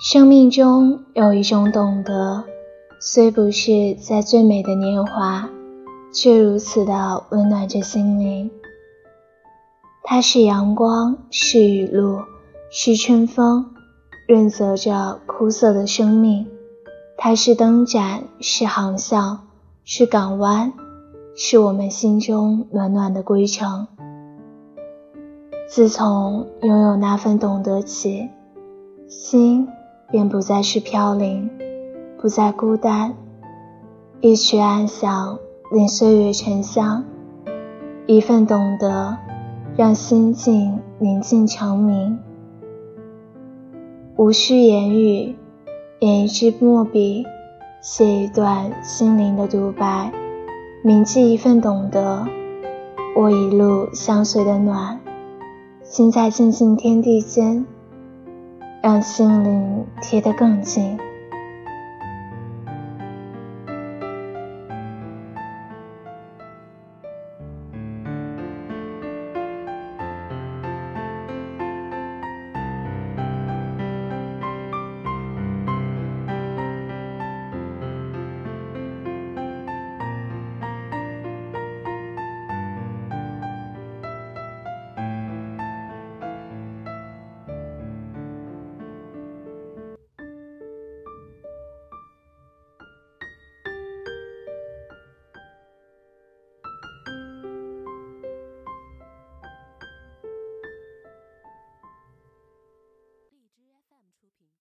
生命中有一种懂得，虽不是在最美的年华，却如此的温暖着心灵。它是阳光，是雨露，是春风，润泽着枯涩的生命。它是灯盏，是航向，是港湾，是我们心中暖暖的归程。自从拥有那份懂得起，心便不再是飘零，不再孤单。一曲安详，令岁月沉香；一份懂得。让心境宁静成明，无需言语，演一支墨笔，写一段心灵的独白，铭记一份懂得，我一路相随的暖，心在静静天地间，让心灵贴得更近。